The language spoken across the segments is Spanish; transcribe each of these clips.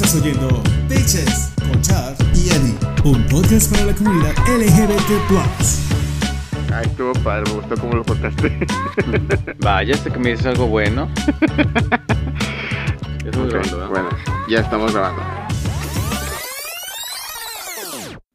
Estás oyendo Bitches con Chad y Eddie, un podcast para la comunidad LGBT. Ay, estuvo padre, me gustó cómo lo contaste. Vaya, hasta que me dices algo bueno. Estamos Ok, grabando, ¿verdad? bueno, ya estamos grabando.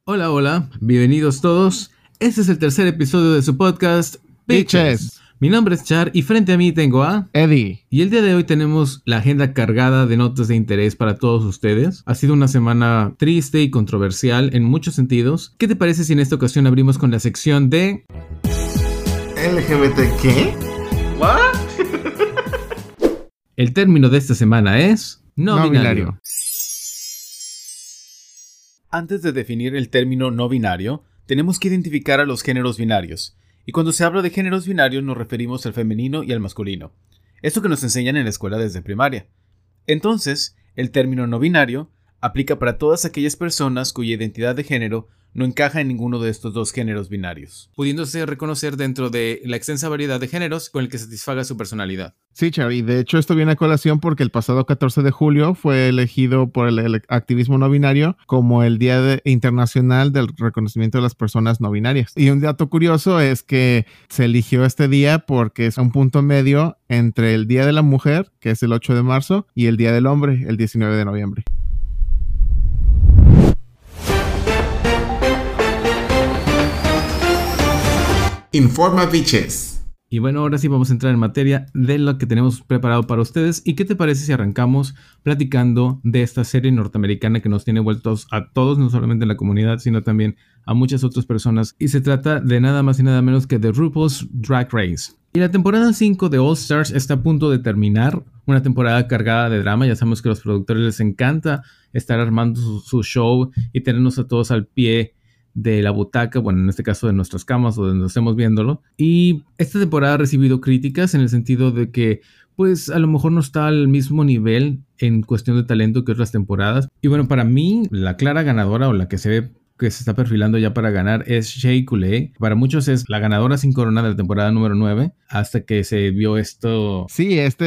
Hola, hola, bienvenidos todos. Este es el tercer episodio de su podcast Bitches. Mi nombre es Char y frente a mí tengo a... Eddie. Y el día de hoy tenemos la agenda cargada de notas de interés para todos ustedes. Ha sido una semana triste y controversial en muchos sentidos. ¿Qué te parece si en esta ocasión abrimos con la sección de... ¿LGBT qué? El término de esta semana es... No, No binario. binario. Antes de definir el término no binario, tenemos que identificar a los géneros binarios. Y cuando se habla de géneros binarios nos referimos al femenino y al masculino. Esto que nos enseñan en la escuela desde primaria. Entonces, el término no binario aplica para todas aquellas personas cuya identidad de género no encaja en ninguno de estos dos géneros binarios, pudiéndose reconocer dentro de la extensa variedad de géneros con el que satisfaga su personalidad. Sí, Char, y de hecho esto viene a colación porque el pasado 14 de julio fue elegido por el, el activismo no binario como el Día de- Internacional del Reconocimiento de las Personas No Binarias. Y un dato curioso es que se eligió este día porque es un punto medio entre el Día de la Mujer, que es el 8 de marzo, y el Día del Hombre, el 19 de noviembre. Informa Bitches. Y bueno, ahora sí vamos a entrar en materia de lo que tenemos preparado para ustedes. ¿Y qué te parece si arrancamos platicando de esta serie norteamericana que nos tiene vueltos a todos, no solamente en la comunidad, sino también a muchas otras personas? Y se trata de nada más y nada menos que de RuPaul's Drag Race. Y la temporada 5 de All Stars está a punto de terminar. Una temporada cargada de drama. Ya sabemos que a los productores les encanta estar armando su, su show y tenernos a todos al pie de la butaca, bueno, en este caso de nuestras camas o de donde estemos viéndolo. Y esta temporada ha recibido críticas en el sentido de que, pues, a lo mejor no está al mismo nivel en cuestión de talento que otras temporadas. Y bueno, para mí, la clara ganadora o la que se ve que se está perfilando ya para ganar es Shea Coulee. Para muchos es la ganadora sin corona de la temporada número 9, hasta que se vio esto Sí, este,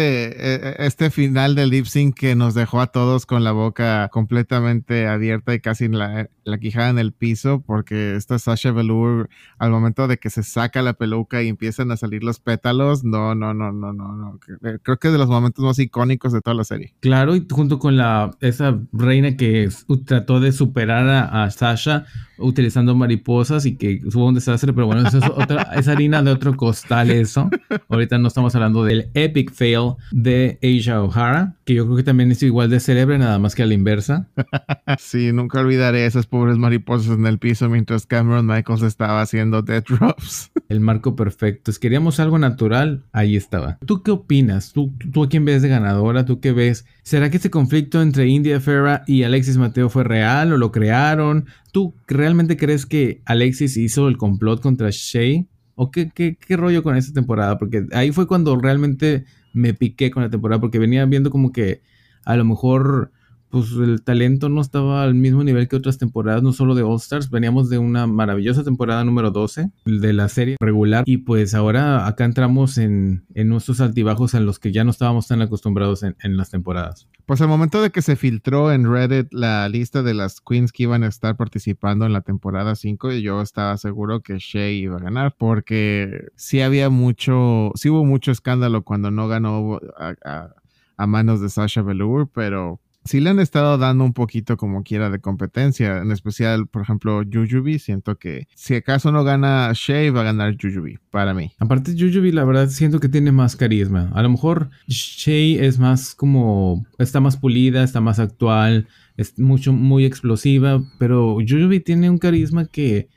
eh, este final del lip sync que nos dejó a todos con la boca completamente abierta y casi la, la quijada en el piso, porque esta Sasha Velour, al momento de que se saca la peluca y empiezan a salir los pétalos, no, no, no, no, no, no. Creo que es de los momentos más icónicos de toda la serie. Claro, y junto con la esa reina que trató de superar a, a Sasha utilizando mariposas y que hubo un desastre, pero bueno, eso es, otra, es harina de otro costal eso. Ahorita no estamos hablando del epic fail de Asia O'Hara, que yo creo que también es igual de célebre, nada más que a la inversa. Sí, nunca olvidaré esas pobres mariposas en el piso mientras Cameron Michaels estaba haciendo dead drops. El marco perfecto. Si queríamos algo natural, ahí estaba. ¿Tú qué opinas? ¿Tú, tú a quién ves de ganadora? ¿Tú qué ves? ¿Será que este conflicto entre India Ferra y Alexis Mateo fue real o lo crearon? ¿Tú realmente crees que Alexis hizo el complot contra Shea? ¿O qué, qué, qué rollo con esta temporada? Porque ahí fue cuando realmente me piqué con la temporada, porque venía viendo como que a lo mejor pues el talento no estaba al mismo nivel que otras temporadas, no solo de All Stars, veníamos de una maravillosa temporada número 12 de la serie regular y pues ahora acá entramos en, en nuestros altibajos en los que ya no estábamos tan acostumbrados en, en las temporadas. Pues al momento de que se filtró en Reddit la lista de las queens que iban a estar participando en la temporada 5, yo estaba seguro que Shea iba a ganar, porque sí había mucho, sí hubo mucho escándalo cuando no ganó a, manos de Sasha Velour, pero sí le han estado dando un poquito como quiera de competencia, en especial, por ejemplo, Jujubi, siento que si acaso no gana Shea, va a ganar Jujubi, para mí. Aparte, Jujubi, la verdad, siento que tiene más carisma. A lo mejor Shea es más como. Está más pulida, está más actual, es mucho, muy explosiva. Pero Jujubi tiene un carisma que.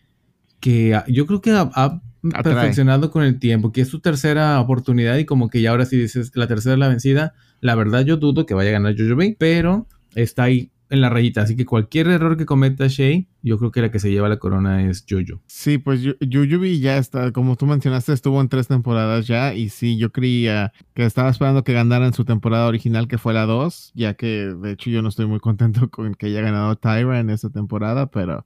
que ah, yo creo que ha, ha perfeccionado con el tiempo, que es su tercera oportunidad y como que ya ahora sí dices la tercera es la vencida. La verdad, yo dudo que vaya a ganar Jujubi, pero está ahí en la rayita. Así que cualquier error que cometa Shea, yo creo que la que se lleva la corona es Jojo. Sí, pues Yu- Yuyubi ya está, como tú mencionaste, estuvo en tres temporadas ya y sí, yo creía que estaba esperando que ganara en su temporada original que fue la 2, ya que de hecho yo no estoy muy contento con que haya ganado Tyra en esta temporada, pero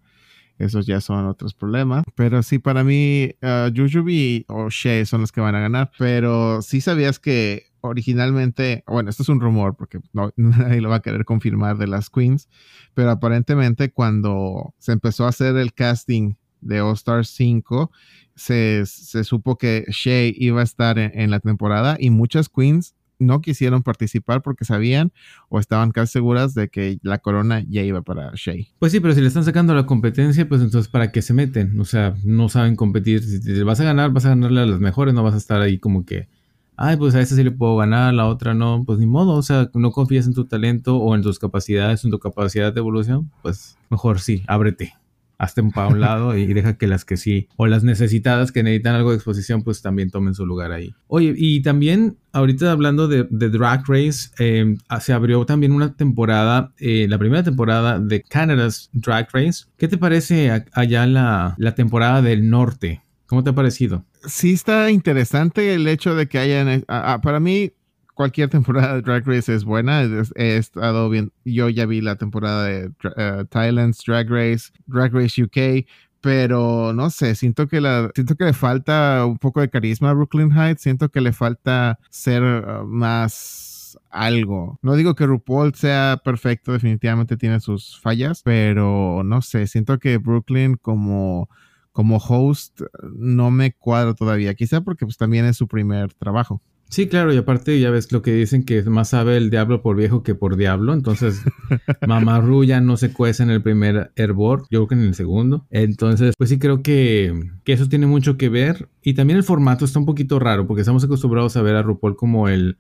esos ya son otros problemas. Pero sí, para mí, uh, Yuyubi o Shea son los que van a ganar, pero sí sabías que originalmente, bueno, esto es un rumor porque nadie lo va a querer confirmar de las queens, pero aparentemente cuando se empezó a hacer el casting de All Stars 5, se, se, supo que Shea iba a estar en, en, la temporada y muchas queens no quisieron participar porque sabían o estaban casi seguras de que la corona ya iba para Shea. Pues sí, pero si le están sacando la competencia, pues entonces ¿para qué se meten? O sea, no saben competir. Si te vas a ganar, vas a ganarle a las mejores, no vas a estar ahí como que, ay, pues a esta sí le puedo ganar, a la otra no, pues ni modo, o sea, no confías en tu talento o en tus capacidades, en tu capacidad de evolución, pues mejor sí, ábrete hazte un pa' un lado y deja que las que sí, o las necesitadas que necesitan algo de exposición, pues también tomen su lugar ahí. Oye, y también ahorita hablando de, de Drag Race, eh, se abrió también una temporada, eh, la primera temporada de Canada's Drag Race. ¿Qué te parece allá la, la temporada del norte? ¿Cómo te ha parecido? Sí está interesante el hecho de que hayan, para mí cualquier temporada de Drag Race es buena. He, estado bien. Yo ya vi la temporada de uh, Thailand's Drag Race, Drag Race UK, pero no sé, siento que la siento que le falta un poco de carisma a Brooklyn Heights, siento que le falta ser uh, más algo. No digo que RuPaul sea perfecto, definitivamente tiene sus fallas, pero no sé, siento que Brooklyn como como host no me cuadra todavía, quizá porque pues también es su primer trabajo. Sí, claro, y aparte ya ves lo que dicen que más sabe el diablo por viejo que por diablo, entonces Mamarru ya no se cuece en el primer hervor, yo creo que en el segundo, entonces pues sí creo que, que, eso tiene mucho que ver. Y también el formato está un poquito raro porque estamos acostumbrados a ver a RuPaul como el,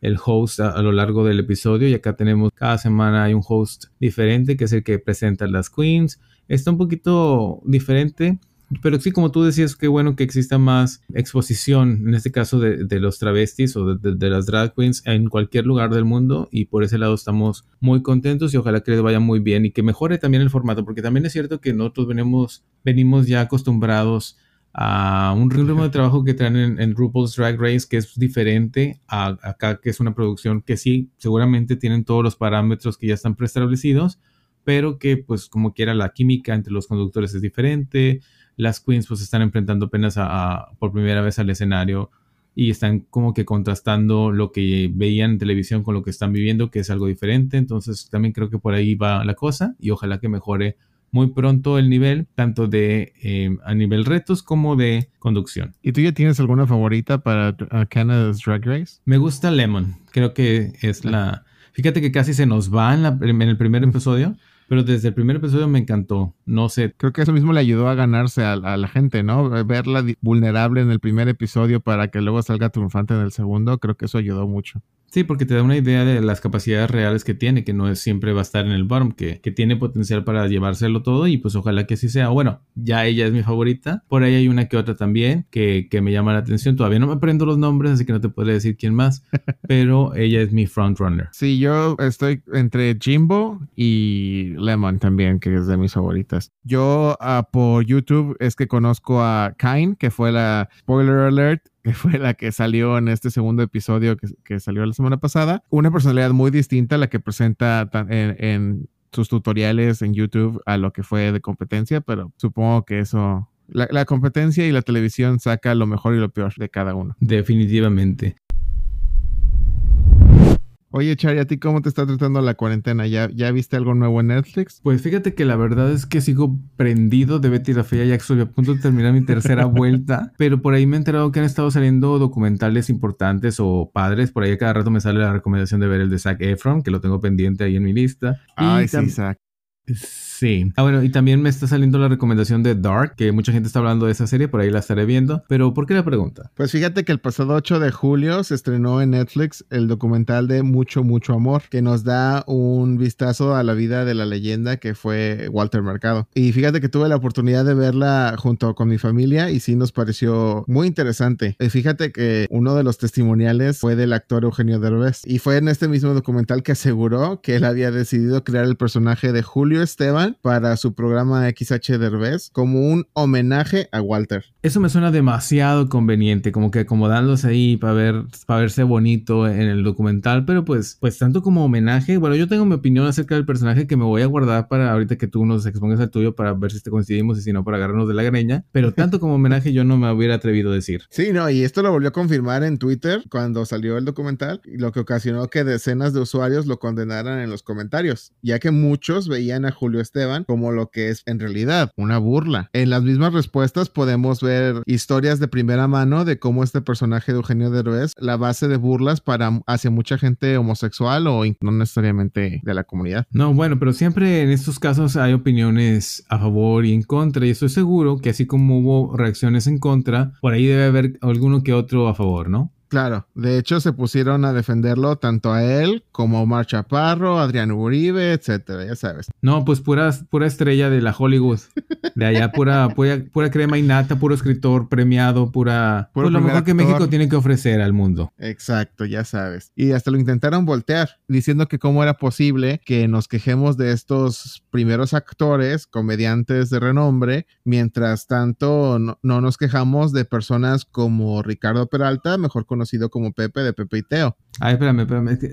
el host a, a, lo largo del episodio y acá tenemos cada semana hay un host diferente que es el que presenta las queens, está un poquito diferente pero sí, como tú decías, qué bueno que exista más exposición, en este caso de, de los travestis o de, de, de, las drag queens en cualquier lugar del mundo y por ese lado estamos muy contentos y ojalá que les vaya muy bien y que mejore también el formato, porque también es cierto que nosotros venimos, venimos ya acostumbrados a un ritmo de trabajo que traen en, en, RuPaul's Drag Race que es diferente a acá, que es una producción que sí, seguramente tienen todos los parámetros que ya están preestablecidos, pero que pues como quiera la química entre los conductores es diferente, las queens pues están enfrentando apenas a, a, por primera vez al escenario y están como que contrastando lo que veían en televisión con lo que están viviendo, que es algo diferente. Entonces también creo que por ahí va la cosa y ojalá que mejore muy pronto el nivel, tanto de eh, a nivel retos como de conducción. ¿Y tú ya tienes alguna favorita para uh, Canada's Drag Race? Me gusta Lemon, creo que es la... Fíjate que casi se nos va en, la, en el primer episodio. Pero desde el primer episodio me encantó. No sé. Creo que eso mismo le ayudó a ganarse a, la gente, ¿no? Verla vulnerable en el primer episodio para que luego salga triunfante en el segundo. Creo que eso ayudó mucho. Sí, porque te da una idea de las capacidades reales que tiene, que no es siempre va a estar en el bottom, que, que tiene potencial para llevárselo todo y pues ojalá que así sea. Bueno, ya ella es mi favorita. Por ahí hay una que otra también que, que me llama la atención. Todavía no me aprendo los nombres, así que no te podré decir quién más, pero ella es mi frontrunner. Sí, yo estoy entre Jimbo y Lemon también, que es de mis favoritas. Yo uh, por YouTube es que conozco a Kain, que fue la spoiler alert, que fue la que salió en este segundo episodio que, que, salió la semana pasada. Una personalidad muy distinta a la que presenta en, en, sus tutoriales en YouTube a lo que fue de competencia, pero supongo que eso... La, la competencia y la televisión saca lo mejor y lo peor de cada uno. Definitivamente. Oye, Chari, ¿a ti cómo te está tratando la cuarentena? ¿Ya, ¿Ya viste algo nuevo en Netflix? Pues fíjate que la verdad es que sigo prendido de Betty la Fea. Ya estoy a punto de terminar mi tercera vuelta. Pero por ahí me he enterado que han estado saliendo documentales importantes o padres. Por ahí cada rato me sale la recomendación de ver el de Zac Efron, que lo tengo pendiente ahí en mi lista. Ay, y sí, Zac. Sí. Ah, bueno, y también me está saliendo la recomendación de Dark, que mucha gente está hablando de esa serie, por ahí la estaré viendo. Pero, ¿por qué la pregunta? Pues fíjate que el pasado 8 de julio se estrenó en Netflix el documental de Mucho, Mucho Amor, que nos da un vistazo a la vida de la leyenda que fue Walter Mercado. Y fíjate que tuve la oportunidad de verla junto con mi familia y sí nos pareció muy interesante. Y fíjate que uno de los testimoniales fue del actor Eugenio Derbez. Y fue en este mismo documental que aseguró que él había decidido crear el personaje de Julio Esteban para su programa XH Derbez como un homenaje a Walter. Eso me suena demasiado conveniente, como que acomodándose ahí para ver, para verse bonito en el documental, pero pues, pues tanto como homenaje, bueno, yo tengo mi opinión acerca del personaje que me voy a guardar para ahorita que tú nos expongas al tuyo para ver si te coincidimos y si no para agarrarnos de la greña, pero tanto como homenaje yo no me hubiera atrevido a decir. Sí, no, y esto lo volvió a confirmar en Twitter cuando salió el documental, lo que ocasionó que decenas de usuarios lo condenaran en los comentarios, ya que muchos veían a Julio Esteban como lo que es en realidad una burla. En las mismas respuestas podemos ver historias de primera mano de cómo este personaje de Eugenio Derbez, la base de burlas para hacia mucha gente homosexual o no necesariamente de la comunidad. No, bueno, pero siempre en estos casos hay opiniones a favor y en contra y estoy seguro que así como hubo reacciones en contra, por ahí debe haber alguno que otro a favor, ¿no? Claro, de hecho se pusieron a defenderlo tanto a él como a Omar Chaparro, Adrián Uribe, etcétera, ya sabes. No, pues pura, pura estrella de la Hollywood. De allá, pura, pura, pura crema y nata, puro escritor premiado, pura. Puro pues lo mejor que. México tiene que ofrecer al mundo. Exacto, ya sabes. Y hasta lo intentaron voltear, diciendo que cómo era posible que nos quejemos de estos primeros actores, comediantes de renombre, mientras tanto no, no nos quejamos de personas como Ricardo Peralta, mejor conocido como Pepe de Pepe y Teo. Ay, espérame, espérame. Es que,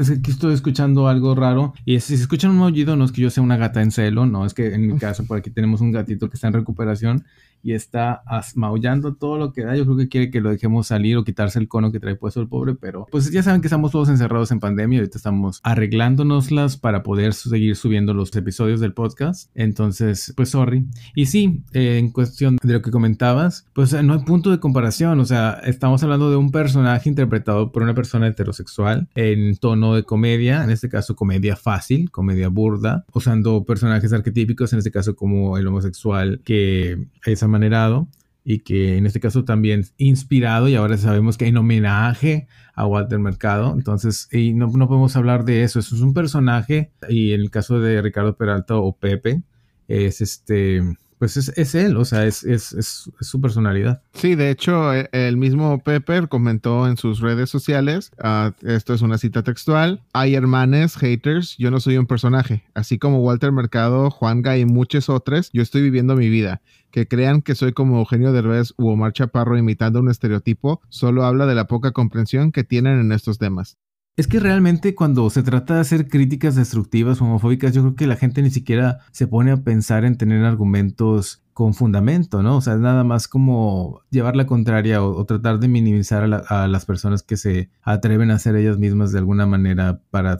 es que estoy escuchando algo raro. Y si se escuchan un aullido, no es que yo sea una gata en celo, no, es que en mi caso por aquí tenemos un gatito que está en recuperación y está maullando todo lo que da. Yo creo que quiere que lo dejemos salir o quitarse el cono que trae puesto el pobre, pero pues ya saben que estamos todos encerrados en pandemia. Ahorita estamos arreglándonoslas para poder seguir subiendo los episodios del podcast. Entonces, pues sorry. Y sí, eh, en cuestión de lo que comentabas, pues no hay punto de comparación. O sea, estamos hablando de un personaje interpretado por una persona heterosexual en tono de comedia, en este caso comedia fácil, comedia burda, usando personajes arquetípicos, en este caso como el homosexual que es amanerado y que en este caso también inspirado y ahora sabemos que en homenaje a Walter Mercado. Entonces, y no, no podemos hablar de eso. Eso es un personaje y en el caso de Ricardo Peralta o Pepe, es este, pues es, es él, o sea, es, es, es, su personalidad. Sí, de hecho, e- el mismo Pepper comentó en sus redes sociales, ah, esto es una cita textual, hay hermanes, haters, yo no soy un personaje, así como Walter Mercado, Juan Gay y muchos otros, yo estoy viviendo mi vida. Que crean que soy como Eugenio Derbez u Omar Chaparro imitando un estereotipo, solo habla de la poca comprensión que tienen en estos temas. Es que realmente cuando se trata de hacer críticas destructivas homofóbicas, yo creo que la gente ni siquiera se pone a pensar en tener argumentos con fundamento, ¿no? O sea, nada más como llevar la contraria o, o tratar de minimizar a, la- a las personas que se atreven a ser ellas mismas de alguna manera para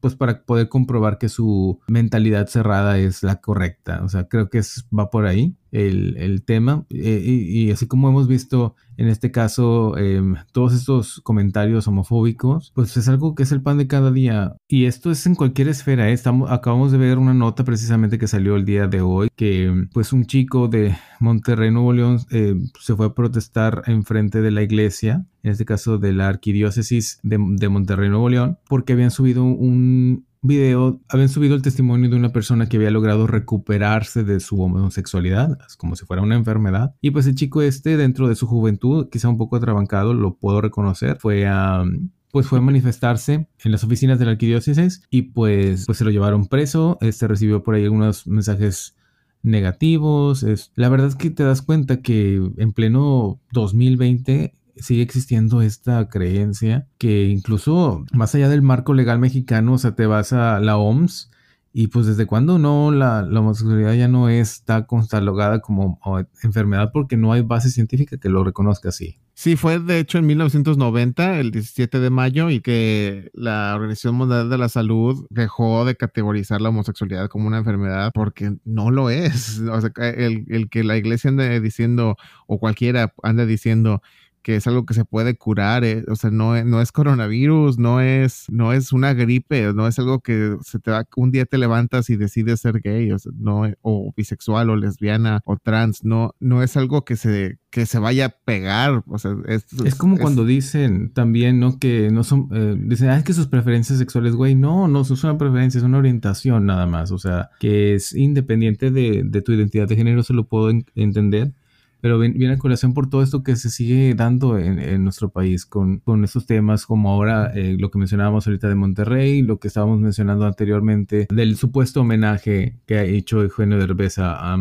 pues para poder comprobar que su mentalidad cerrada es la correcta. O sea, creo que es, va por ahí el, tema. Eh, y, y así como hemos visto en este caso em, todos estos comentarios homofóbicos, pues es algo que es el pan de cada día. Y esto es en cualquier esfera. ¿eh? Estamos, acabamos de ver una nota precisamente que salió el día de hoy, que pues un chico de Monterrey, Nuevo León, eh, se fue a protestar enfrente de la iglesia, en este caso de la arquidiócesis de, de Monterrey, Nuevo León, porque habían subido un video, habían subido el testimonio de una persona que había logrado recuperarse de su homosexualidad, como si fuera una enfermedad. Y pues el chico este, dentro de su juventud, quizá un poco atrabancado, lo puedo reconocer, fue a... pues fue a manifestarse en las oficinas de la arquidiócesis y pues, pues se lo llevaron preso, este recibió por ahí algunos mensajes negativos. Es, la verdad es que te das cuenta que en pleno 2020 sigue existiendo esta creencia que incluso más allá del marco legal mexicano, o sea, te vas a la OMS y pues desde cuándo no la, la homosexualidad ya no está catalogada como enfermedad porque no hay base científica que lo reconozca así. Sí, fue de hecho en 1990, el 17 de mayo, y que la Organización Mundial de la Salud dejó de categorizar la homosexualidad como una enfermedad porque no lo es. O sea, el, el que la iglesia ande diciendo, o cualquiera ande diciendo que es algo que se puede curar, eh, o sea, no, no es coronavirus, no es, no es una gripe, no es algo que se te va, un día te levantas y decides ser gay, o, sea, no, o bisexual, o lesbiana, o trans, no, no es algo que se, que se vaya a pegar, o sea, es, es como es, cuando dicen también, ¿no? Que no son, eh, dicen, ah, es que sus preferencias sexuales, güey, no, no, es una preferencia, es una orientación nada más, o sea, que es independiente de, de tu identidad de género, se lo puedo en entender pero viene a colación por todo esto que se sigue dando en, nuestro país con, con, estos temas como ahora eh, lo que mencionábamos ahorita de Monterrey, lo que estábamos mencionando anteriormente del supuesto homenaje que ha hecho Eugenio Derbez a, a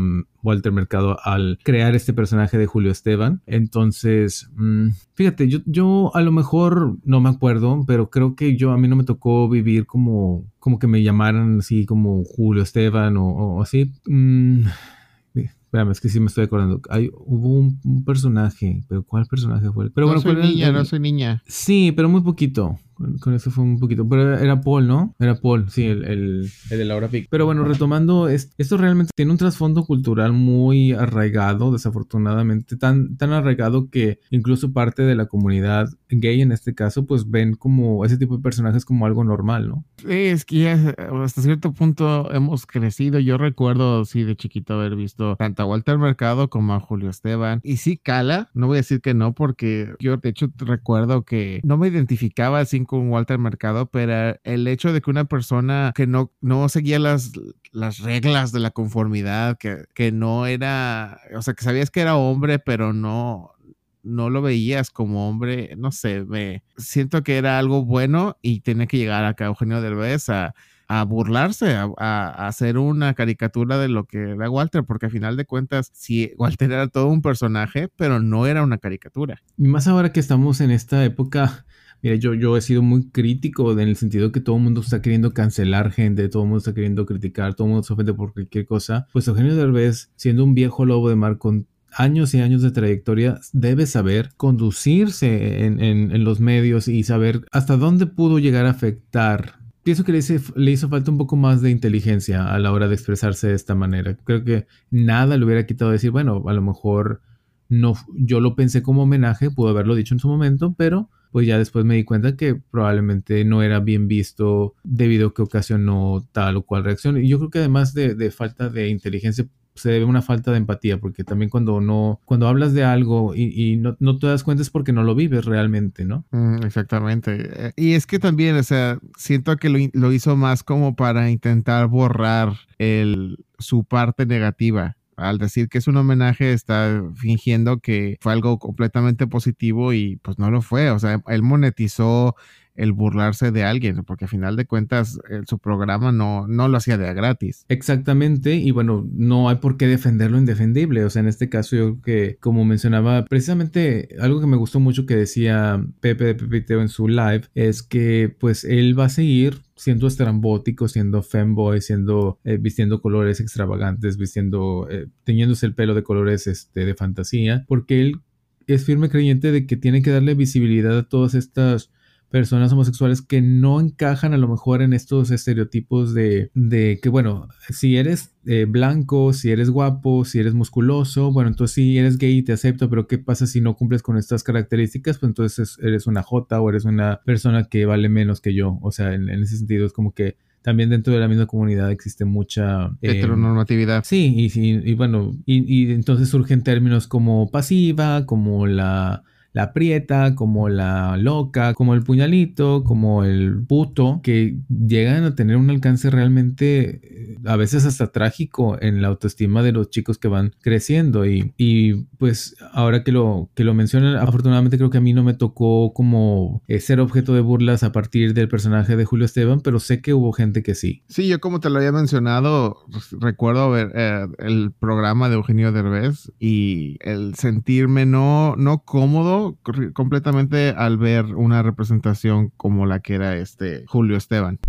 Walter Mercado al crear este personaje de Julio Esteban. Entonces, mm, fíjate, yo, yo a lo mejor no me acuerdo, pero creo que yo a mí no me tocó vivir como, como que me llamaran así como Julio Esteban o, así. Mm, Espérame, es que sí me estoy acordando. Hay, hubo un, personaje, pero ¿cuál personaje fue? Pero no bueno, soy niña, no soy niña. Sí, pero muy poquito. Con, eso fue un poquito. Pero era, Paul, ¿no? Era Paul, sí, el, el, de Laura Pic. Pero bueno, retomando, esto realmente tiene un trasfondo cultural muy arraigado, desafortunadamente. Tan, tan arraigado que incluso parte de la comunidad gay en este caso, pues ven como ese tipo de personajes como algo normal, ¿no? Sí, es que ya hasta cierto punto hemos crecido. Yo recuerdo, sí, de chiquito haber visto tanto a Walter Mercado como a Julio Esteban. Y sí, cala. No voy a decir que no, porque yo de hecho recuerdo que no me identificaba así con Walter Mercado, pero el hecho de que una persona que no, no seguía las, las reglas de la conformidad, que, que no era, o sea, que sabías que era hombre, pero no, no lo veías como hombre, no sé, me siento que era algo bueno y tenía que llegar acá Eugenio Derbez a, a burlarse, a, hacer una caricatura de lo que era Walter, porque a final de cuentas, sí, Walter era todo un personaje, pero no era una caricatura. Y más ahora que estamos en esta época Mire, yo, yo he sido muy crítico en el sentido que todo el mundo está queriendo cancelar gente, todo el mundo está queriendo criticar, todo el mundo se ofende por cualquier cosa. Pues Eugenio Derbez, siendo un viejo lobo de mar con años y años de trayectoria, debe saber conducirse en, los medios y saber hasta dónde pudo llegar a afectar pienso que le, le, hizo falta un poco más de inteligencia a la hora de expresarse de esta manera. Creo que nada le hubiera quitado decir, bueno, a lo mejor no, yo lo pensé como homenaje, pudo haberlo dicho en su momento, pero pues ya después me di cuenta que probablemente no era bien visto debido a que ocasionó tal o cual reacción. Y yo creo que además de, falta de inteligencia se debe una falta de empatía, porque también cuando no, cuando hablas de algo y, no, te das cuenta es porque no lo vives realmente, ¿no? Mm, exactamente. Eh, y es que también, o sea, siento que lo, lo hizo más como para intentar borrar el, su parte negativa al decir que es un homenaje, está fingiendo que fue algo completamente positivo y pues no lo fue. O sea, él monetizó el burlarse de alguien, porque a final de cuentas su programa no, no lo hacía de gratis. Exactamente, y bueno, no hay por qué defender lo indefendible, o sea, en este caso yo que, como mencionaba, precisamente algo que me gustó mucho que decía Pepe de Pepiteo en su live, es que pues él va a seguir siendo estrambótico, siendo femboy, siendo eh, vistiendo colores extravagantes, vistiendo eh, teñiéndose el pelo de colores este, de fantasía, porque él es firme creyente de que tiene que darle visibilidad a todas estas personas homosexuales que no encajan a lo mejor en estos estereotipos de, de que, bueno, si eres eh, blanco, si eres guapo, si eres musculoso, bueno, entonces si eres gay te acepto, pero ¿qué pasa si no cumples con estas características? Pues entonces eres una J o eres una persona que vale menos que yo. O sea, en, ese sentido es como que también dentro de la misma comunidad existe mucha eh, heteronormatividad. Sí, y, y, y bueno, y, y entonces surgen términos como pasiva, como la la prieta, como la loca, como el puñalito, como el puto, que llegan a tener un alcance realmente eh, a veces hasta trágico en la autoestima de los chicos que van creciendo. Y, y pues ahora que lo, que lo mencionan, afortunadamente creo que a mí no me tocó como eh, ser objeto de burlas a partir del personaje de Julio Esteban, pero sé que hubo gente que sí. Sí, yo como te lo había mencionado, pues, recuerdo ver eh, el programa de Eugenio Derbez y el sentirme no, no cómodo completamente al ver una representación como la que era este Julio Esteban.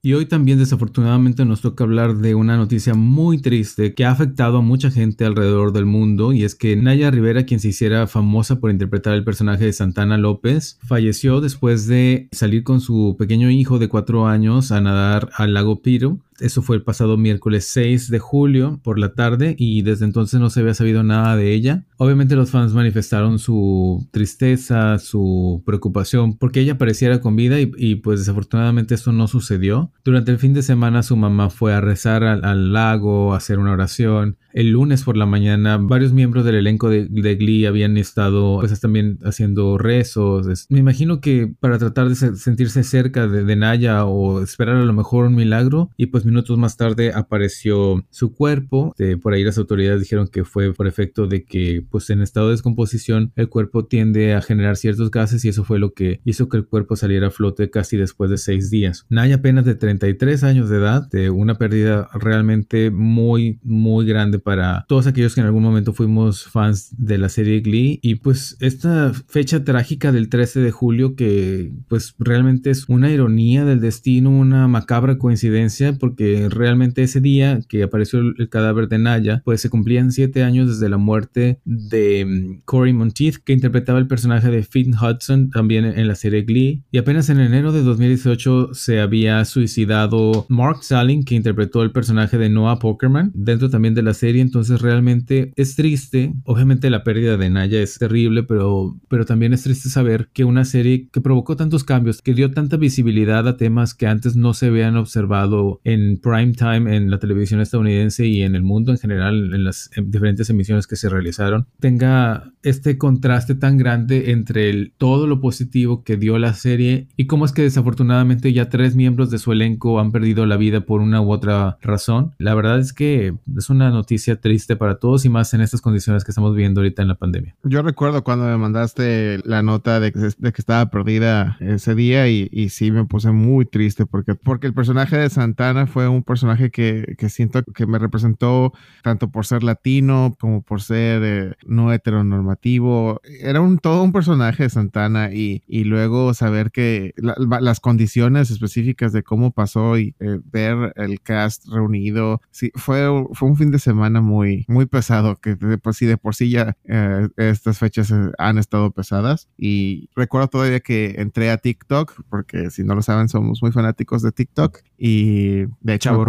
Y hoy también desafortunadamente nos toca hablar de una noticia muy triste que ha afectado a mucha gente alrededor del mundo y es que Naya Rivera, quien se hiciera famosa por interpretar el personaje de Santana López, falleció después de salir con su pequeño hijo de cuatro años a nadar al lago Piro eso fue el pasado miércoles 6 de julio por la tarde y desde entonces no se había sabido nada de ella. Obviamente los fans manifestaron su tristeza, su preocupación porque ella pareciera con vida y, pues desafortunadamente esto no sucedió. Durante el fin de semana su mamá fue a rezar al, lago, a hacer una oración. El lunes por la mañana varios miembros del elenco de, Glee habían estado pues también haciendo rezos. me imagino que para tratar de sentirse cerca de, de Naya o esperar a lo mejor un milagro y pues minutos más tarde apareció su cuerpo. por ahí las autoridades dijeron que fue por efecto de que, pues en estado de descomposición, el cuerpo tiende a generar ciertos gases y eso fue lo que hizo que el cuerpo saliera a flote casi después de seis días. Naya apenas de 33 años de edad, de una pérdida realmente muy, muy grande para todos aquellos que en algún momento fuimos fans de la serie Glee. Y pues esta fecha trágica del 13 de julio que pues realmente es una ironía del destino, una macabra coincidencia, porque realmente ese día que apareció el, cadáver de Naya, pues se cumplían siete años desde la muerte de um, Corey Monteith, que interpretaba el personaje de Finn Hudson también en, la serie Glee. Y apenas en enero de 2018 se había suicidado Mark Salling, que interpretó el personaje de Noah Pokerman, dentro también de la serie. Entonces realmente es triste. Obviamente la pérdida de Naya es terrible, pero, pero también es triste saber que una serie que provocó tantos cambios, que dio tanta visibilidad a temas que antes no se habían observado en prime time en la televisión estadounidense y en el mundo en general, en las diferentes emisiones que se realizaron, tenga este contraste tan grande entre el, todo lo positivo que dio la serie y cómo es que desafortunadamente ya tres miembros de su elenco han perdido la vida por una u otra razón. La verdad es que es una noticia triste para todos y más en estas condiciones que estamos viviendo ahorita en la pandemia. Yo recuerdo cuando me mandaste la nota de que, estaba perdida ese día y, y, sí me puse muy triste porque, porque el personaje de Santana fue un personaje que, que siento que me representó tanto por ser latino como por ser eh, no heteronormativo. Era un todo un personaje de Santana y, y luego saber que las condiciones específicas de cómo pasó y eh, ver el cast reunido, sí, fue, fue un fin de semana muy, muy pesado, que de por sí, de por sí ya eh, estas fechas han estado pesadas y recuerdo todavía que entré a TikTok, porque si no lo saben somos muy fanáticos de TikTok y de hecho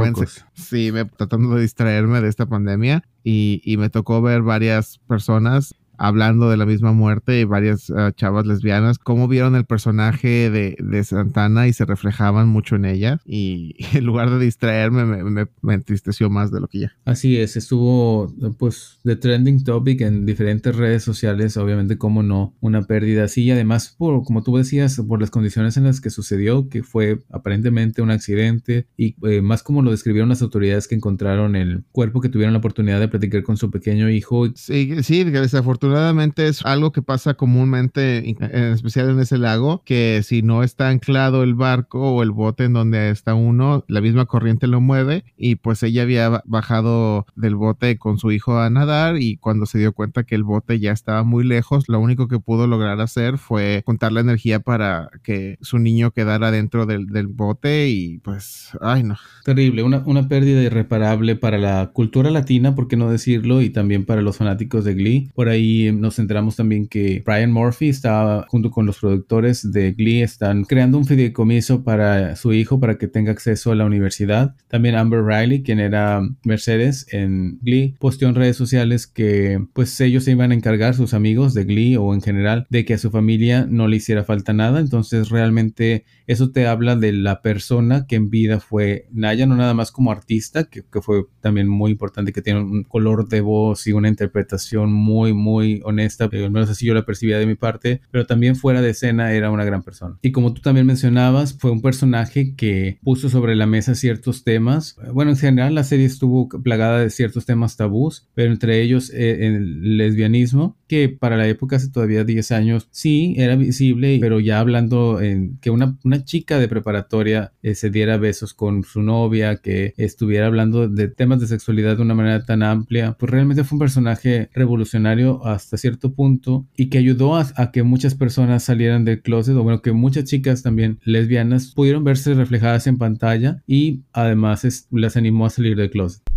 sí, me, tratando de distraerme de esta pandemia y, y me tocó ver varias personas hablando de la misma muerte y varias ah, chavas lesbianas, cómo vieron el personaje de, de, Santana y se reflejaban mucho en ella y en lugar de distraerme me, me, entristeció más de lo que ya. Así es, estuvo pues de trending topic en diferentes redes sociales, obviamente como no, una pérdida así y además por, como tú decías, por las condiciones en las que sucedió, que fue aparentemente un accidente y eh, más como lo describieron las autoridades que encontraron el cuerpo que tuvieron la oportunidad de platicar con su pequeño hijo. Sí, sí, desafortunadamente Afortunadamente es algo que pasa comúnmente, en especial en ese lago, que si no está anclado el barco o el bote en donde está uno, la misma corriente lo mueve y pues ella había bajado del bote con su hijo a nadar y cuando se dio cuenta que el bote ya estaba muy lejos, lo único que pudo lograr hacer fue juntar la energía para que su niño quedara dentro del, bote y pues, ay no. Terrible, una, una pérdida irreparable para la cultura latina, por qué no decirlo, y también para los fanáticos de Glee. Por ahí nos enteramos también que Brian Murphy está junto con los productores de Glee, están creando un fideicomiso para su hijo para que tenga acceso a la universidad. También Amber Riley, quien era Mercedes en Glee, posteó en redes sociales que pues ellos se iban a encargar, sus amigos de Glee o en general, de que a su familia no le hiciera falta nada. Entonces realmente eso te habla de la persona que en vida fue Naya, no nada más como artista, que, fue también muy importante, que tiene un color de voz y una interpretación muy, muy honesta, al menos así yo la percibía de mi parte, pero también fuera de escena era una gran persona. Y como tú también mencionabas, fue un personaje que puso sobre la mesa ciertos temas. Bueno, en general la serie estuvo plagada de ciertos temas tabús, pero entre ellos eh, el lesbianismo, que para la época hace todavía 10 años sí era visible, pero ya hablando que una, una chica de preparatoria eh, se diera besos con su novia, que estuviera hablando de temas de sexualidad de una manera tan amplia, pues realmente fue un personaje revolucionario hasta cierto punto y que ayudó a, que muchas personas salieran del closet o bueno que muchas chicas también lesbianas pudieron verse reflejadas en pantalla y además las animó a salir del closet.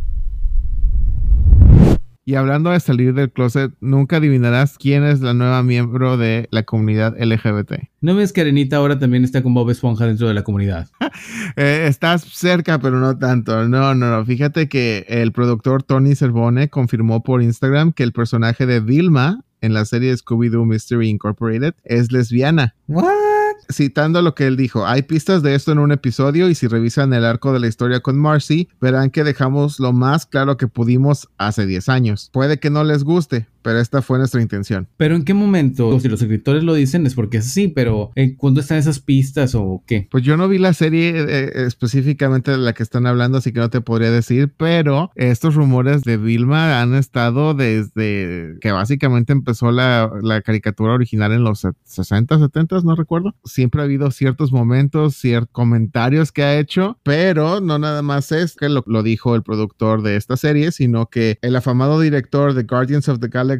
Y hablando de salir del closet, nunca adivinarás quién es la nueva miembro de la comunidad LGBT. ¿No ves que Arenita ahora también está con Bob Esponja dentro de la comunidad? Eh, estás cerca, pero no tanto. No, no, no. Fíjate que el productor Tony Cervone confirmó por Instagram que el personaje de Vilma en la serie Scooby-Doo Mystery Incorporated es lesbiana. ¿What? Citando lo que él dijo, hay pistas de esto en un episodio y si revisan el arco de la historia con Marcy, verán que dejamos lo más claro que pudimos hace 10 años. Puede que no les guste, pero esta fue nuestra intención. Pero ¿en qué momento? Si los escritores lo dicen es porque es así, pero ¿en ¿cuándo están esas pistas o qué? Pues yo no vi la serie eh, específicamente de la que están hablando, así que no te podría decir, pero estos rumores de Vilma han estado desde que básicamente empezó la, la caricatura original en los 60, 70, no recuerdo. Siempre ha habido ciertos momentos, ciertos comentarios que ha hecho, pero no nada más es que lo, lo dijo el productor de esta serie, sino que el afamado director de Guardians of the Galaxy,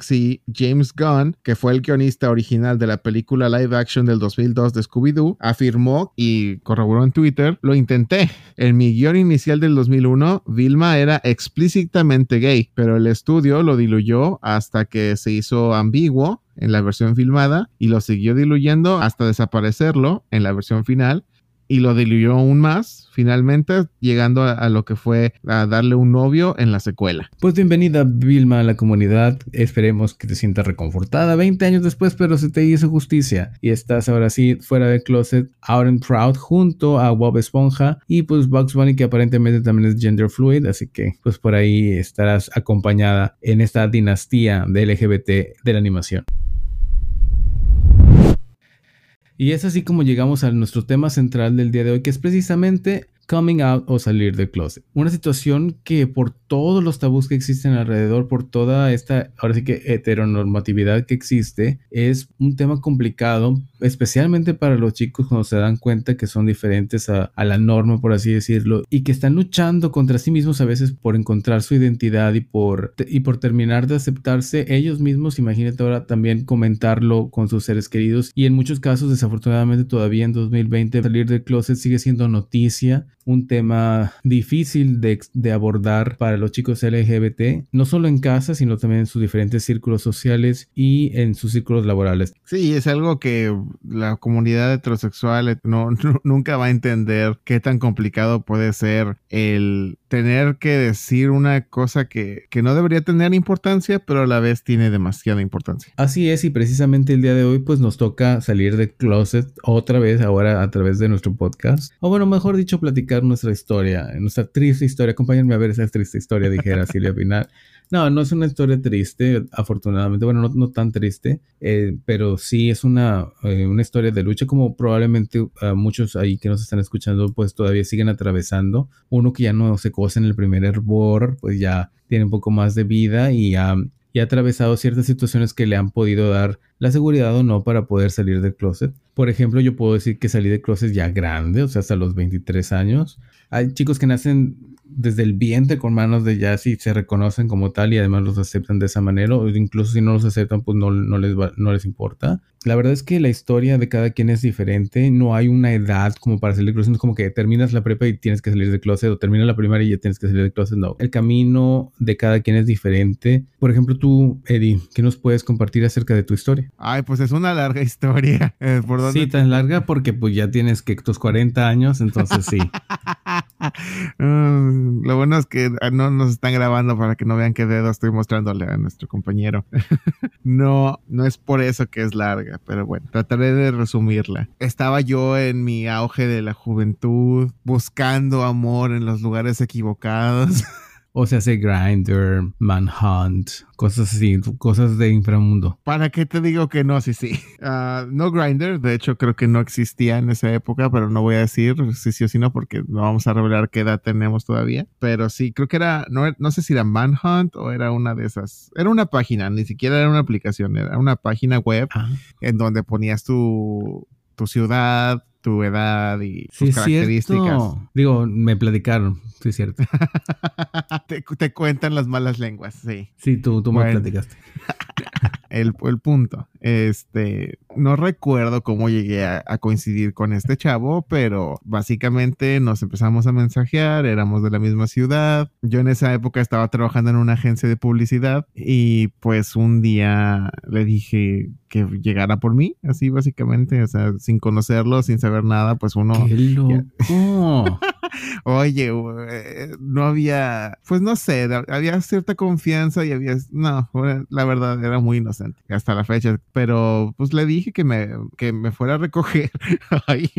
James Gunn, que fue el guionista original de la película live action del 2002 de Scooby-Doo, afirmó y corroboró en Twitter, lo intenté. En mi guion inicial del 2001, Vilma era explícitamente gay, pero el estudio lo diluyó hasta que se hizo ambiguo en la versión filmada y lo siguió diluyendo hasta desaparecerlo en la versión final y lo diluyó aún más, finalmente llegando a, lo que fue a darle un novio en la secuela. Pues bienvenida Vilma a la comunidad, esperemos que te sientas reconfortada 20 años después, pero se te hizo justicia y estás ahora sí fuera del closet, out and proud junto a Bob Esponja y pues Bugs Bunny que aparentemente también es gender fluid, así que pues por ahí estarás acompañada en esta dinastía de LGBT de la animación. Y es así como llegamos a nuestro tema central del día de hoy, que es precisamente coming out o salir del closet. Una situación que por todos los tabús que existen alrededor, por toda esta, ahora sí que heteronormatividad que existe, es un tema complicado, especialmente para los chicos cuando se dan cuenta que son diferentes a, la norma, por así decirlo, y que están luchando contra sí mismos a veces por encontrar su identidad y por, y por terminar de aceptarse ellos mismos. Imagínate ahora también comentarlo con sus seres queridos y en muchos casos, desafortunadamente, todavía en 2020 salir del closet sigue siendo noticia un tema difícil de, de, abordar para los chicos LGBT, no solo en casa, sino también en sus diferentes círculos sociales y en sus círculos laborales. Sí, es algo que la comunidad heterosexual no, no, nunca va a entender qué tan complicado puede ser el tener que decir una cosa que, que no debería tener importancia, pero a la vez tiene demasiada importancia. Así es, y precisamente el día de hoy pues nos toca salir de closet otra vez ahora a través de nuestro podcast, o bueno, mejor dicho, platicar nuestra historia, nuestra triste historia. Acompáñenme a ver esa triste historia, dijera Silvia Pinal. No, no es una historia triste, afortunadamente. Bueno, no, no tan triste, eh, pero sí es una, eh, una, historia de lucha como probablemente uh, muchos ahí que nos están escuchando pues todavía siguen atravesando. Uno que ya no se cose en el primer hervor, pues ya tiene un poco más de vida y ha, y ha atravesado ciertas situaciones que le han podido dar la seguridad o no para poder salir del closet. Por ejemplo, yo puedo decir que salí del closet ya grande, o sea, hasta los 23 años. Hay chicos que nacen desde el vientre con manos de jazz y se reconocen como tal y además los aceptan de esa manera o incluso si no los aceptan pues no, no, les, va, no les importa. La verdad es que la historia de cada quien es diferente, no hay una edad como para salir del closet, no es como que terminas la prepa y tienes que salir del closet o terminas la primaria y ya tienes que salir del closet, no. El camino de cada quien es diferente. Por ejemplo, tú, Eddie, ¿qué nos puedes compartir acerca de tu historia? Ay, pues es una larga historia. Eh, ¿Por dónde sí, tan larga porque pues ya tienes que tus 40 años, entonces sí. um, lo bueno es que no nos están grabando para que no vean qué dedo estoy mostrándole a nuestro compañero. no, no es por eso que es larga, pero bueno, trataré de resumirla. Estaba yo en mi auge de la juventud, buscando amor en los lugares equivocados. O se hace Grinder, Manhunt, cosas así, cosas de inframundo. ¿Para qué te digo que no? Sí, sí. Uh, no Grinder, de hecho creo que no existía en esa época, pero no voy a decir si sí o si no porque no vamos a revelar qué edad tenemos todavía. Pero sí, creo que era, no, no sé si era Manhunt o era una de esas. Era una página, ni siquiera era una aplicación, era una página web ah. en donde ponías tu, tu ciudad, tu edad y sus sí, características. Cierto. Digo, me platicaron, sí es cierto. te, te, cuentan las malas lenguas, sí. Sí, tú, tú bueno. me platicaste. el, el, punto, este, no recuerdo cómo llegué a, a, coincidir con este chavo, pero básicamente nos empezamos a mensajear, éramos de la misma ciudad. Yo en esa época estaba trabajando en una agencia de publicidad y pues un día le dije que llegara por mí, así básicamente, o sea, sin conocerlo, sin saber nada, pues uno... ¡Qué loco! Oye, no había, pues no sé, había cierta confianza y había, no, la verdad era muy inocente hasta la fecha, pero pues le dije que me, que me fuera a recoger ahí.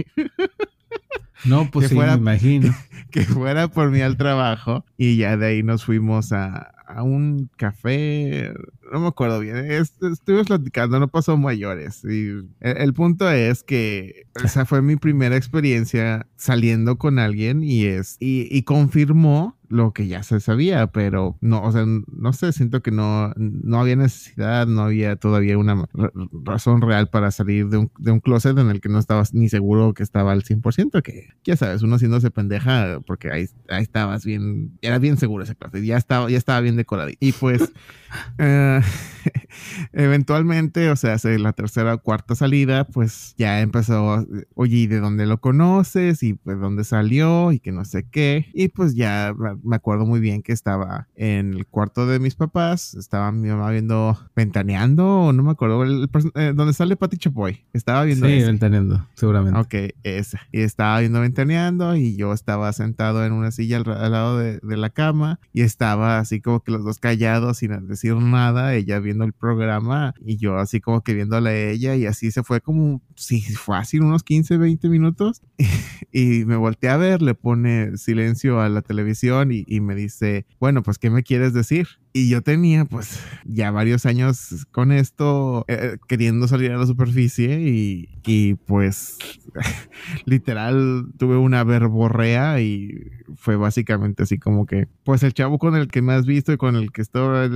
No, pues sí, fuera, me imagino. Que, que, fuera por mí al trabajo y ya de ahí nos fuimos a, a un café, no me acuerdo bien, es- estuvimos platicando, no pasó mayores. Y el, punto es que esa fue mi primera experiencia saliendo con alguien y es, y confirmó lo que ya se sabía, pero no, o sea, no sé, siento que no, no había necesidad, no había todavía una ra- razón real para salir de un, de un closet en el que no estabas ni seguro que estaba al 100%, que ya sabes, uno haciéndose pendeja porque ahí, ahí estabas bien, era bien seguro ese closet, ya estaba, ya estaba bien decorado. Y pues, eh, eventualmente, o sea, hace la tercera o cuarta salida, pues ya empezó, oye, ¿y de dónde lo conoces? Y pues dónde salió y que no sé qué. Y pues ya me- acuerdo muy bien que estaba en el cuarto de mis papás, estaba mi mamá viendo, ventaneando, no me acuerdo, el, eh, donde sale Pati Chapoy. Estaba viendo Sí, ese. ventaneando, seguramente. Ok, esa. Y estaba viendo ventaneando y yo estaba sentado en una silla al, al lado de, de la cama y estaba así como que los dos callados sin decir nada, ella viendo el programa y yo así como que viéndola a ella y así se fue como, sí, fácil, unos 15, 20 minutos y me volteé a ver, le pone silencio a la televisión y, me dice, bueno, pues, ¿qué me quieres decir? Y yo tenía pues ya varios años con esto, eh, queriendo salir a la superficie y, y pues literal tuve una verborrea y fue básicamente así como que pues el chavo con el que me has visto y con el que estoy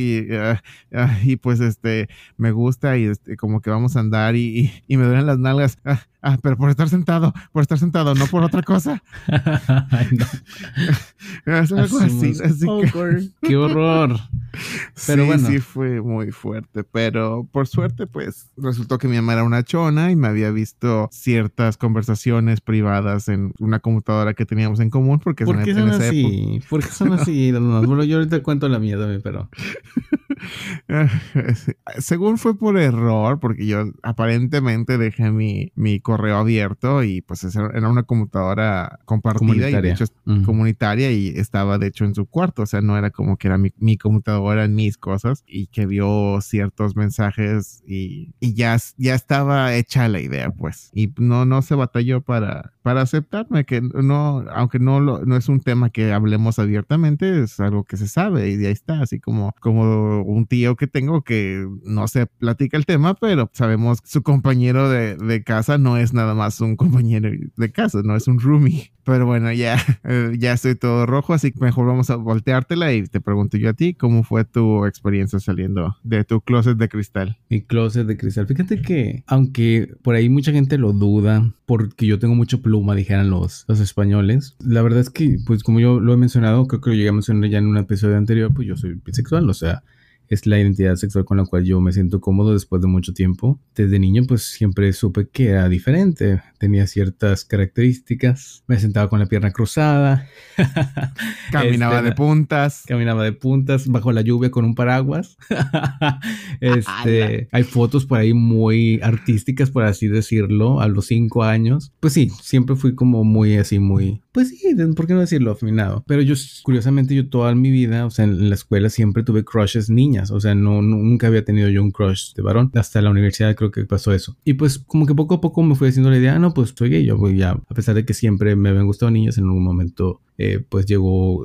y, ah, ah, y pues este me gusta y este como que vamos a andar y, y, y me duelen las nalgas ah, ah, pero por estar sentado por estar sentado no por otra cosa Ay, no. es algo así, Hacemos así que. Qué horror. Pero sí, bueno. sí fue muy fuerte, pero por suerte pues resultó que mi mamá era una chona y me había visto ciertas conversaciones privadas en una computadora que teníamos en común porque ¿Por qué en son esa época- así? ¿Por qué son así? No, Bueno, yo ahorita cuento la mía también, pero. Según fue por error, porque yo aparentemente dejé mi, mi correo abierto y pues era una computadora compartida y de hecho Ujú. comunitaria y estaba de hecho en su cuarto, o sea, no era como que era mi, mi computadora en mis cosas y que vio ciertos mensajes y, y ya, ya estaba hecha la idea, pues, y no, no se batalló para, para aceptarme, que no, aunque no, lo, no es un tema que hablemos abiertamente, es algo que se sabe y ahí está, así como, como un tío que tengo que no se platica el tema, pero sabemos su compañero de, de casa no es nada más un compañero de casa, no es un roomie. Pero bueno, ya, eh, ya estoy todo rojo, así que mejor vamos a volteártela y te pregunto yo a ti, ¿cómo fue tu experiencia saliendo de tu closet de cristal? Mi closet de cristal. Fíjate que, aunque por ahí mucha gente lo duda, porque yo tengo mucho pluma, dijeran los, los españoles, la verdad es que, pues como yo lo he mencionado, creo que lo llegué a mencionar ya en un episodio anterior, pues yo soy bisexual, o sea, es la identidad sexual con la cual yo me siento cómodo después de mucho tiempo. Desde niño, pues siempre supe que era diferente, tenía ciertas características, me sentaba con la pierna cruzada. Caminaba Este, de puntas. Caminaba de puntas bajo la lluvia con un paraguas. este, hay fotos por ahí muy artísticas, por así decirlo, a los cinco años. Pues sí, siempre fui como muy así, muy, pues sí, ¿por qué no decirlo afeminado? Pero yo, curiosamente, yo toda mi vida, o sea, en la escuela siempre tuve crushes niñas, o sea, no, nunca había tenido yo un crush de varón. Hasta la universidad creo que pasó eso. Y pues como que poco a poco me fui haciendo la idea, "Ah, no, pues soy gay, yo voy ya, a pesar de que siempre me habían gustado niñas, en algún momento eh, pues llegó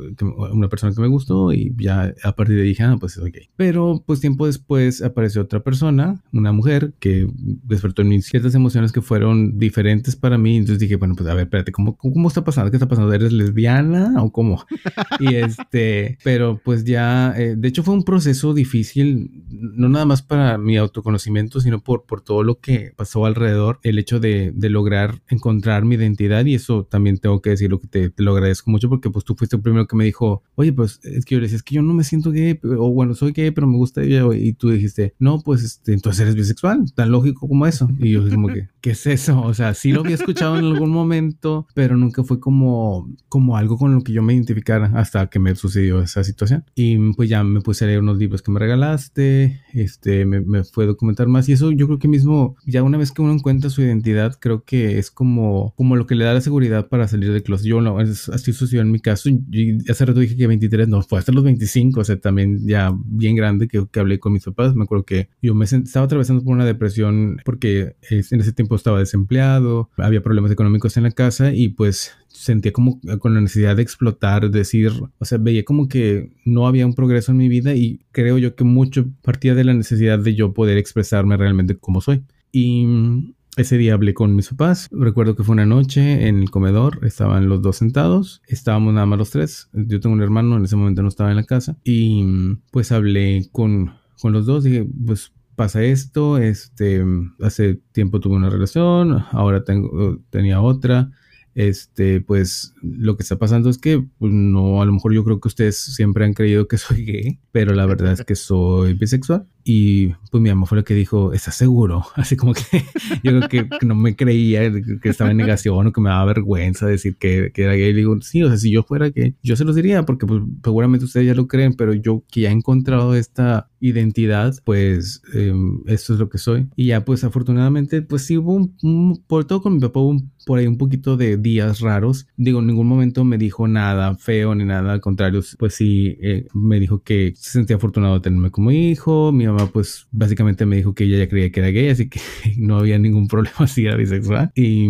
una persona que me gustó y ya a partir de ahí dije, ah, pues soy gay. Pero pues tiempo después apareció otra persona, una mujer, que despertó en mí ciertas emociones que fueron diferentes para mí. Entonces dije, bueno, pues a ver, espérate, ¿cómo, cómo, está pasando? ¿Qué está pasando? ¿Eres lesbiana o cómo? y este, pero pues ya, eh, de hecho fue un proceso difícil, no nada más para mi autoconocimiento, sino por, por todo lo que pasó alrededor, el hecho de, de lograr encontrar mi identidad y eso también tengo que decirlo que te, te lo agradezco mucho porque pues tú fuiste el primero que me dijo, oye, pues es que yo le decía, es que yo no me siento gay, o bueno, soy gay, pero me gusta ella, y tú dijiste, no, pues este, entonces eres bisexual, tan lógico como eso. Y yo como que, ¿qué es eso? O sea, sí lo había escuchado en algún momento, pero nunca fue como, como algo con lo que yo me identificara hasta que me sucedió esa situación. Y pues ya me puse a leer unos libros que me regalaste, este, me, me fue a documentar más y eso yo creo que mismo, ya una vez que uno encuentra su identidad, creo que es como, como lo que le da la seguridad para salir del closet. Yo no, es- así yo en mi caso, yo hace rato dije que 23, no, fue hasta los 25, o sea, también ya bien grande que, que hablé con mis papás. Me acuerdo que yo me estaba atravesando por una depresión porque en ese tiempo estaba desempleado, había problemas económicos en la casa y pues sentía como con la necesidad de explotar, decir, o sea, veía como que no había un progreso en mi vida y creo yo que mucho partía de la necesidad de yo poder expresarme realmente como soy. Y ese día hablé con mis papás. Recuerdo que fue una noche en el comedor. Estaban los dos sentados. Estábamos nada más los tres. Yo tengo un hermano. En ese momento no estaba en la casa. Y mm, pues hablé con, con los dos. Dije, pues pasa esto. Este, hace tiempo tuve una relación. Ahora tengo, tenía otra. Este, pues lo que está pasando es que pues, no, a lo mejor yo creo que ustedes siempre han creído que soy gay, pero la verdad es que soy bisexual. Y pues mi mamá fue la que dijo, ¿estás seguro? Así como que yo creo que, no me creía, que estaba en negación o que me daba vergüenza decir que, que era gay. Y digo, sí, o sea, si yo fuera gay, yo se los diría porque pues, seguramente ustedes ya lo creen, pero yo que ya he encontrado esta identidad, pues eh, esto es lo que soy. Y ya pues afortunadamente, pues sí hubo un, un por todo con mi papá hubo un, por ahí un poquito de días raros. Digo, en ningún momento me dijo nada feo ni nada, al contrario, pues sí, eh, me dijo que se sentía afortunado de tenerme como hijo. Mi mamá pues básicamente me dijo que ella ya creía que era gay, así que no había ningún problema si era bisexual. Y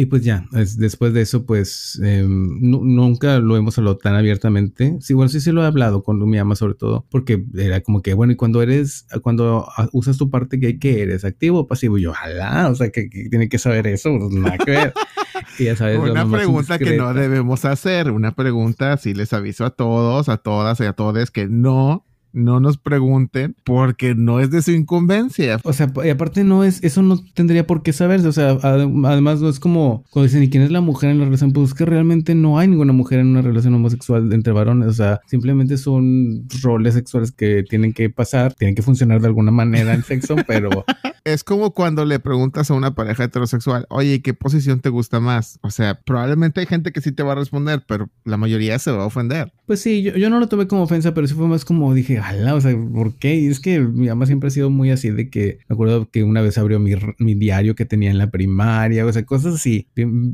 y pues ya, es- después de eso, pues eh, nu- nunca lo hemos hablado tan abiertamente. Sí, bueno, sí, sí lo he hablado con mi mamá sobre todo, porque era como que, bueno, y cuando eres, cuando usas tu parte gay, ¿qué eres? ¿Activo o pasivo? Y yo, ojalá, o sea, que, que tiene que saber eso, pues nada que ver. Y ya sabes, Una pregunta que no debemos hacer. Una pregunta, si les aviso a todos, a todas y a todos que no, no nos pregunten porque no es de su incumbencia. O sea, y aparte no es, eso no tendría por qué saberse. O sea, ade- además no es como cuando dicen, ¿y quién es la mujer en la relación? Pues es que realmente no hay ninguna mujer en una relación homosexual entre varones. O sea, simplemente son roles sexuales que tienen que pasar, tienen que funcionar de alguna manera en sexo, pero Es como cuando le preguntas a una pareja heterosexual, oye, ¿y ¿qué posición te gusta más? O sea, probablemente hay gente que sí te va a responder, pero la mayoría se va a ofender. pues sí, yo, yo no lo tomé como ofensa, pero sí fue más como dije, ala, o sea, ¿por qué? Y es que mi mamá siempre ha sido muy así de que, me acuerdo que una vez abrió mi, mi diario que tenía en la primaria, o sea, cosas así.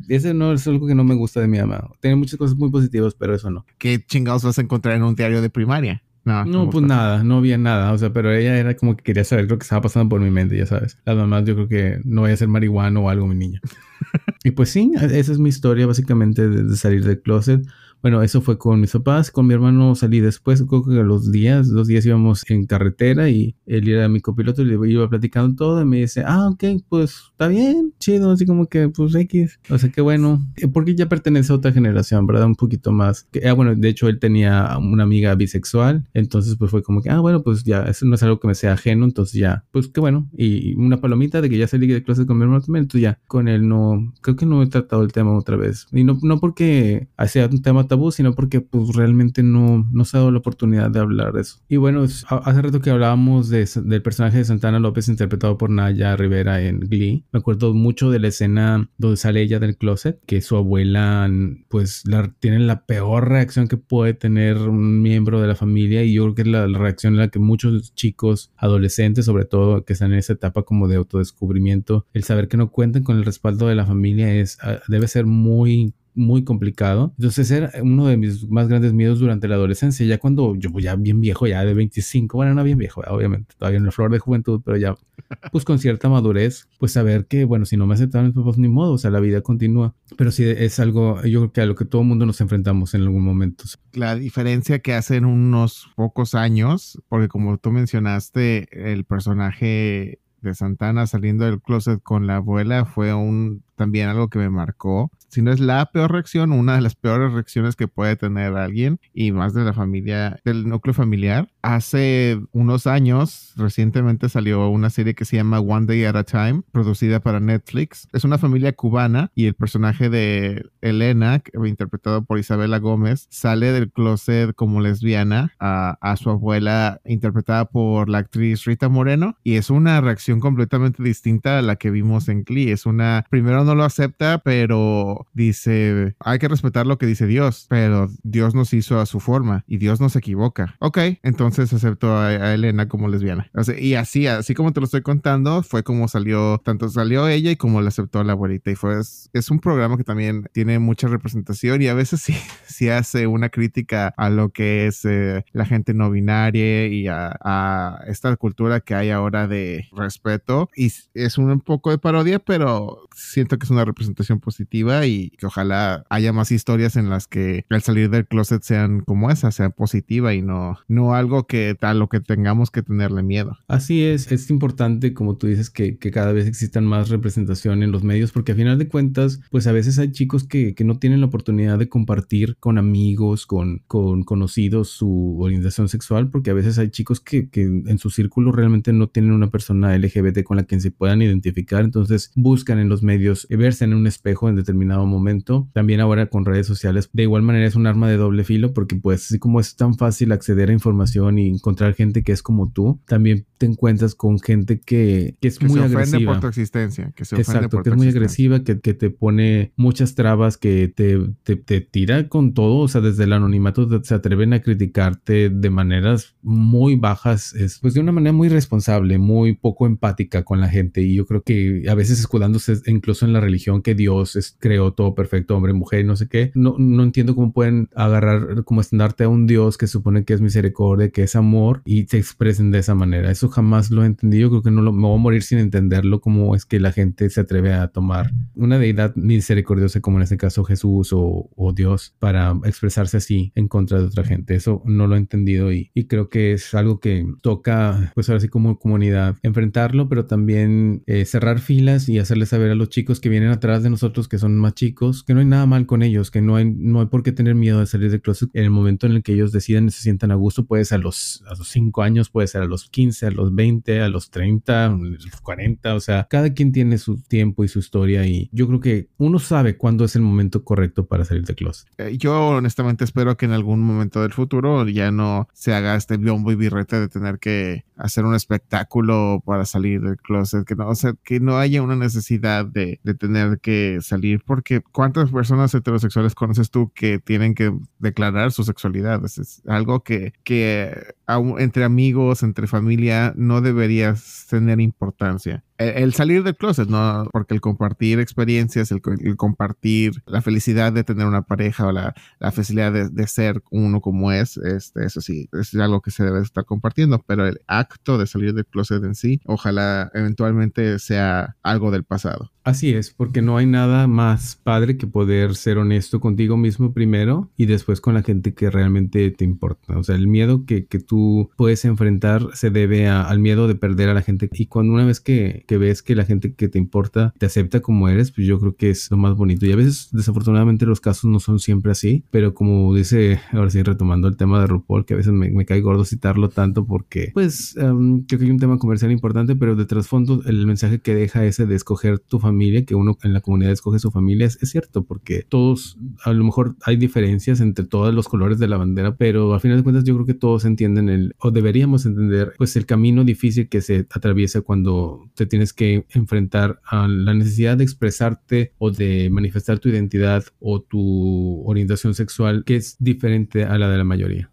Ese no es algo que no me gusta de mi mamá. Tiene muchas cosas muy positivas, pero eso no. ¿Qué chingados vas a encontrar en un diario de primaria? No, No, pues nada, no había nada, o sea, pero ella era como que quería saber lo que estaba pasando por mi mente, ya sabes. Las mamás yo creo que no vaya a ser marihuana o algo, mi niña. y pues sí, esa es mi historia básicamente de, de salir del closet. Bueno, eso fue con mis papás, con mi hermano salí después, creo que a los días, dos días íbamos en carretera y él era mi copiloto y le iba platicando todo y me dice, ah, ok, pues está bien, chido, así como que pues X, o sea, qué bueno, Eh, porque ya pertenece a otra generación, ¿verdad? Un poquito más. Que, ah, bueno, de hecho él tenía una amiga bisexual, entonces pues fue como que, ah, bueno, pues ya, eso no es algo que me sea ajeno, entonces ya, pues qué bueno, y una palomita de que ya salí de clase con mi hermano también, entonces ya, con él no, creo que no he tratado el tema otra vez, y no, no porque sea un tema tabú, sino porque pues realmente no, no se ha dado la oportunidad de hablar de eso. Y bueno, hace rato que hablábamos de, del personaje de Santana López interpretado por Naya Rivera en Glee, me acuerdo mucho de la escena donde sale ella del closet, que su abuela pues la, tiene la peor reacción que puede tener un miembro de la familia y yo creo que es la, la reacción en la que muchos chicos, adolescentes sobre todo, que están en esa etapa como de autodescubrimiento, el saber que no cuentan con el respaldo de la familia es, ah, debe ser muy muy complicado. Entonces era uno de mis más grandes miedos durante la adolescencia, ya cuando yo ya bien viejo, ya de 25, bueno, no bien viejo, obviamente, todavía en la flor de juventud, pero ya pues con cierta madurez, pues saber que, bueno, si no me aceptaron mis papás, ni modo, o sea, la vida continúa. Pero sí es algo, yo creo que a lo que todo el mundo nos enfrentamos en algún momento. La diferencia que hace en unos pocos años, porque como tú mencionaste, el personaje de Santana saliendo del closet con la abuela fue un también algo que me marcó. Si no es la peor reacción, una de las peores reacciones que puede tener alguien y más de la familia, del núcleo familiar. Hace unos años, recientemente salió una serie que se llama One Day at a Time, producida para Netflix. Es una familia cubana y el personaje de Elena, interpretado por Isabela Gómez, sale del closet como lesbiana a, a su abuela, interpretada por la actriz Rita Moreno. Y es una reacción completamente distinta a la que vimos en Glee. Es una, primero no lo acepta, pero dice, hay que respetar lo que dice Dios, pero Dios nos hizo a su forma y Dios no se equivoca. Ok, entonces entonces aceptó a, Elena como lesbiana. y así, así como te lo estoy contando, fue como salió, tanto salió ella y como la aceptó la abuelita. Y fue, es, un programa que también tiene mucha representación y a veces sí, sí hace una crítica a lo que es eh, la gente no binaria y a, a, esta cultura que hay ahora de respeto. Y es un poco de parodia, pero siento que es una representación positiva y que ojalá haya más historias en las que al salir del closet sean como esa, sean positiva y no, no algo que tal lo que tengamos que tenerle miedo. Así es, es importante, como tú dices, que, que cada vez existan más representación en los medios, porque a final de cuentas, pues a veces hay chicos que, que no tienen la oportunidad de compartir con amigos, con, con conocidos su orientación sexual, porque a veces hay chicos que, que en su círculo realmente no tienen una persona LGBT con la que se puedan identificar, entonces buscan en los medios verse en un espejo en determinado momento. También ahora con redes sociales, de igual manera es un arma de doble filo, porque pues así como es tan fácil acceder a información y encontrar gente que es como tú, también te encuentras con gente que, que es muy se ofende por tu existencia, que se Exacto, por que es muy agresiva, que, que, te pone muchas trabas, que te, te, te, tira con todo, o sea, desde el anonimato se atreven a criticarte de maneras muy bajas, es, pues de una manera muy responsable, muy poco empática con la gente y yo creo que a veces escudándose incluso en la religión que Dios es, creó todo perfecto, hombre, mujer, no sé qué, no, no entiendo cómo pueden agarrar como estandarte a un Dios que supone que es misericordia, que es amor y se expresen de esa manera. Eso jamás lo he entendido. Creo que no lo, me voy a morir sin entenderlo. Cómo es que la gente se atreve a tomar una deidad misericordiosa, como en este caso Jesús o, Dios, para expresarse así en contra de otra gente. Eso no lo he entendido y, creo que es algo que toca, pues ahora sí, como comunidad, enfrentarlo, pero también eh, cerrar filas y hacerles saber a los chicos que vienen atrás de nosotros, que son más chicos, que no hay nada mal con ellos, que no hay, no hay por qué tener miedo de salir del closet en el momento en el que ellos deciden y se sientan a gusto. Puede ser a los, a los 5 años, puede ser a los 15, a los 20, a los 30, a los 40, o sea, cada quien tiene su tiempo y su historia y yo creo que uno sabe cuándo es el momento correcto para salir de closet. Eh, yo honestamente espero que en algún momento del futuro ya no se haga este biombo y birrete de tener que hacer un espectáculo para salir del closet, que no, o sea, que no haya una necesidad de, de tener que salir, porque ¿cuántas personas heterosexuales conoces tú que tienen que declarar su sexualidad? Es, algo que, que entre amigos, entre familia, no deberías tener importancia. El, salir del closet, ¿no? Porque el compartir experiencias, el, compartir la felicidad de tener una pareja o la, la felicidad de, de, ser uno como es, este, eso sí, es algo que se debe estar compartiendo, pero el acto de salir del closet en sí, ojalá eventualmente sea algo del pasado. Así es, porque no hay nada más padre que poder ser honesto contigo mismo primero y después con la gente que realmente te importa. O sea, el miedo que, que tú puedes enfrentar se debe al miedo de perder a la gente. Y cuando una vez que, que, ves que la gente que te importa te acepta como eres, pues yo creo que es lo más bonito. Y a veces, desafortunadamente, los casos no son siempre así, pero como dice, ahora sí, retomando el tema de RuPaul, que a veces me, me cae gordo citarlo tanto porque, pues, um, creo que hay un tema comercial importante, pero de trasfondo el mensaje que deja ese de escoger tu familia que uno en la comunidad escoge su familia, es, cierto, porque todos, a lo mejor hay diferencias entre todos los colores de la bandera, pero a final de cuentas yo creo que todos entienden el, o deberíamos entender, pues el camino difícil que se atraviesa cuando te tienes que enfrentar a la necesidad de expresarte o de manifestar tu identidad o tu orientación sexual que es diferente a la de la mayoría.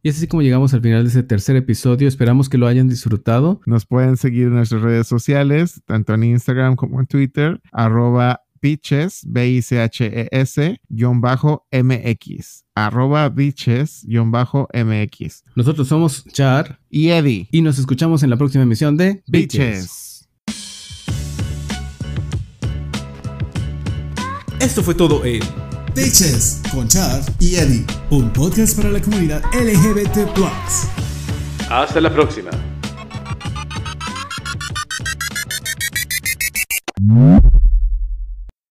Y así como llegamos al final de este tercer episodio. Esperamos que lo hayan disfrutado. Nos pueden seguir en nuestras redes sociales, tanto en Instagram como en Twitter, arroba Bitches, B-I-C-H-E-S, guion bajo MX. Arroba Bitches, guion bajo MX. Nosotros somos Char y Eddie. Y nos escuchamos en la próxima emisión de Bitches. Esto fue todo en Bitches con Char y Eddie, un podcast para la comunidad LGBT. Hasta la próxima.